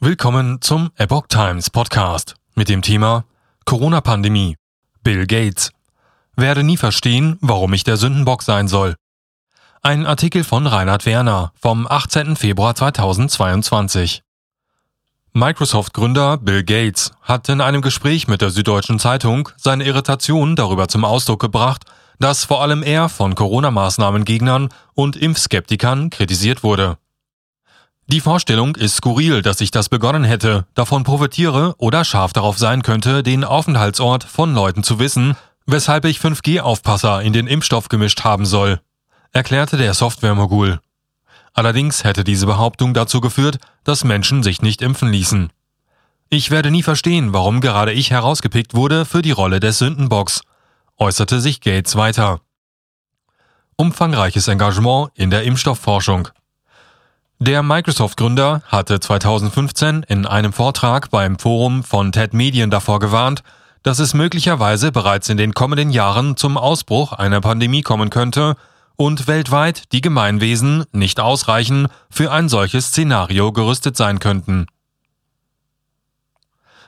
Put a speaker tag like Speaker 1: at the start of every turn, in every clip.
Speaker 1: Willkommen zum Epoch Times Podcast mit dem Thema Corona-Pandemie. Bill Gates. Werde nie verstehen, warum ich der Sündenbock sein soll. Ein Artikel von Reinhard Werner vom 18. Februar 2022. Microsoft-Gründer Bill Gates hat in einem Gespräch mit der Süddeutschen Zeitung seine Irritation darüber zum Ausdruck gebracht, dass vor allem er von Corona-Maßnahmengegnern und Impfskeptikern kritisiert wurde. Die Vorstellung ist skurril, dass ich das begonnen hätte, davon profitiere oder scharf darauf sein könnte, den Aufenthaltsort von Leuten zu wissen, weshalb ich 5G-Aufpasser in den Impfstoff gemischt haben soll, erklärte der Software-Mogul. Allerdings hätte diese Behauptung dazu geführt, dass Menschen sich nicht impfen ließen. Ich werde nie verstehen, warum gerade ich herausgepickt wurde für die Rolle des Sündenbocks, äußerte sich Gates weiter. Umfangreiches Engagement in der Impfstoffforschung. Der Microsoft-Gründer hatte 2015 in einem Vortrag beim Forum von TED Medien davor gewarnt, dass es möglicherweise bereits in den kommenden Jahren zum Ausbruch einer Pandemie kommen könnte und weltweit die Gemeinwesen nicht ausreichen für ein solches Szenario gerüstet sein könnten.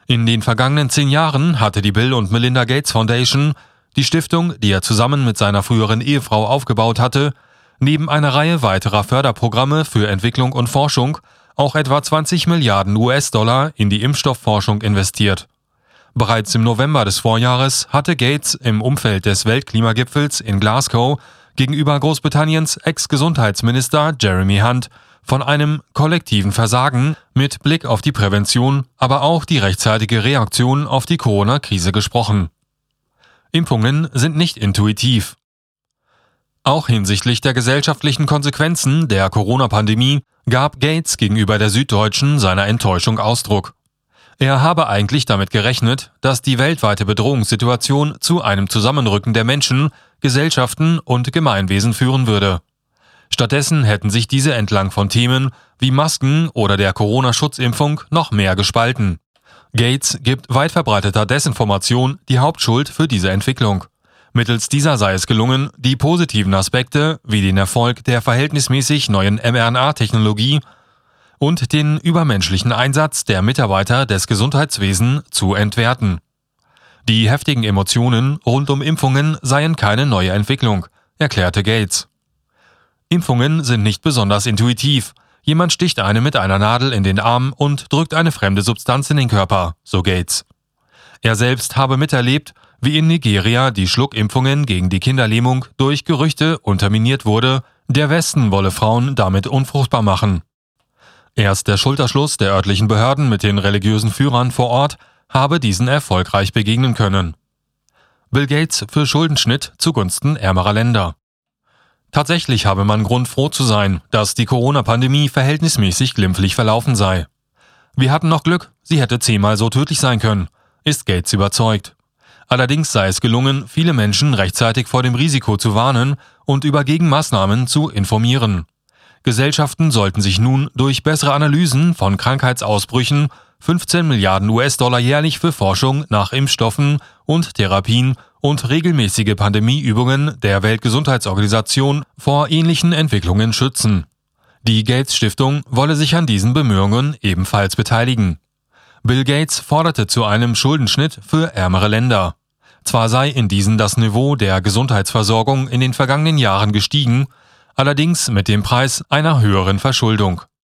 Speaker 1: In den vergangenen zehn Jahren hatte die Bill und Melinda Gates Foundation, die Stiftung, die er zusammen mit seiner früheren Ehefrau aufgebaut hatte, neben einer Reihe weiterer Förderprogramme für Entwicklung und Forschung auch etwa 20 Milliarden US-Dollar in die Impfstoffforschung investiert. Bereits im November des Vorjahres hatte Gates im Umfeld des Weltklimagipfels in Glasgow gegenüber Großbritanniens Ex-Gesundheitsminister Jeremy Hunt von einem kollektiven Versagen mit Blick auf die Prävention, aber auch die rechtzeitige Reaktion auf die Corona-Krise gesprochen. Impfungen sind nicht intuitiv, auch hinsichtlich der gesellschaftlichen Konsequenzen der Corona-Pandemie gab Gates gegenüber der Süddeutschen seiner Enttäuschung Ausdruck. Er habe eigentlich damit gerechnet, dass die weltweite Bedrohungssituation zu einem Zusammenrücken der Menschen, Gesellschaften und Gemeinwesen führen würde. Stattdessen hätten sich diese entlang von Themen wie Masken oder der Corona-Schutzimpfung noch mehr gespalten. Gates gibt weit verbreiteter Desinformation die Hauptschuld für diese Entwicklung. Mittels dieser sei es gelungen, die positiven Aspekte wie den Erfolg der verhältnismäßig neuen mRNA-Technologie und den übermenschlichen Einsatz der Mitarbeiter des Gesundheitswesens zu entwerten. Die heftigen Emotionen rund um Impfungen seien keine neue Entwicklung, erklärte Gates. Impfungen sind nicht besonders intuitiv. Jemand sticht einem mit einer Nadel in den Arm und drückt eine fremde Substanz in den Körper, so Gates. Er selbst habe miterlebt, wie in Nigeria die Schluckimpfungen gegen die Kinderlähmung durch Gerüchte unterminiert wurde, der Westen wolle Frauen damit unfruchtbar machen. Erst der Schulterschluss der örtlichen Behörden mit den religiösen Führern vor Ort habe diesen erfolgreich begegnen können. Bill Gates für Schuldenschnitt zugunsten ärmerer Länder. Tatsächlich habe man Grund froh zu sein, dass die Corona-Pandemie verhältnismäßig glimpflich verlaufen sei. Wir hatten noch Glück, sie hätte zehnmal so tödlich sein können, ist Gates überzeugt. Allerdings sei es gelungen, viele Menschen rechtzeitig vor dem Risiko zu warnen und über Gegenmaßnahmen zu informieren. Gesellschaften sollten sich nun durch bessere Analysen von Krankheitsausbrüchen 15 Milliarden US-Dollar jährlich für Forschung nach Impfstoffen und Therapien und regelmäßige Pandemieübungen der Weltgesundheitsorganisation vor ähnlichen Entwicklungen schützen. Die Gates Stiftung wolle sich an diesen Bemühungen ebenfalls beteiligen. Bill Gates forderte zu einem Schuldenschnitt für ärmere Länder. Zwar sei in diesen das Niveau der Gesundheitsversorgung in den vergangenen Jahren gestiegen, allerdings mit dem Preis einer höheren Verschuldung.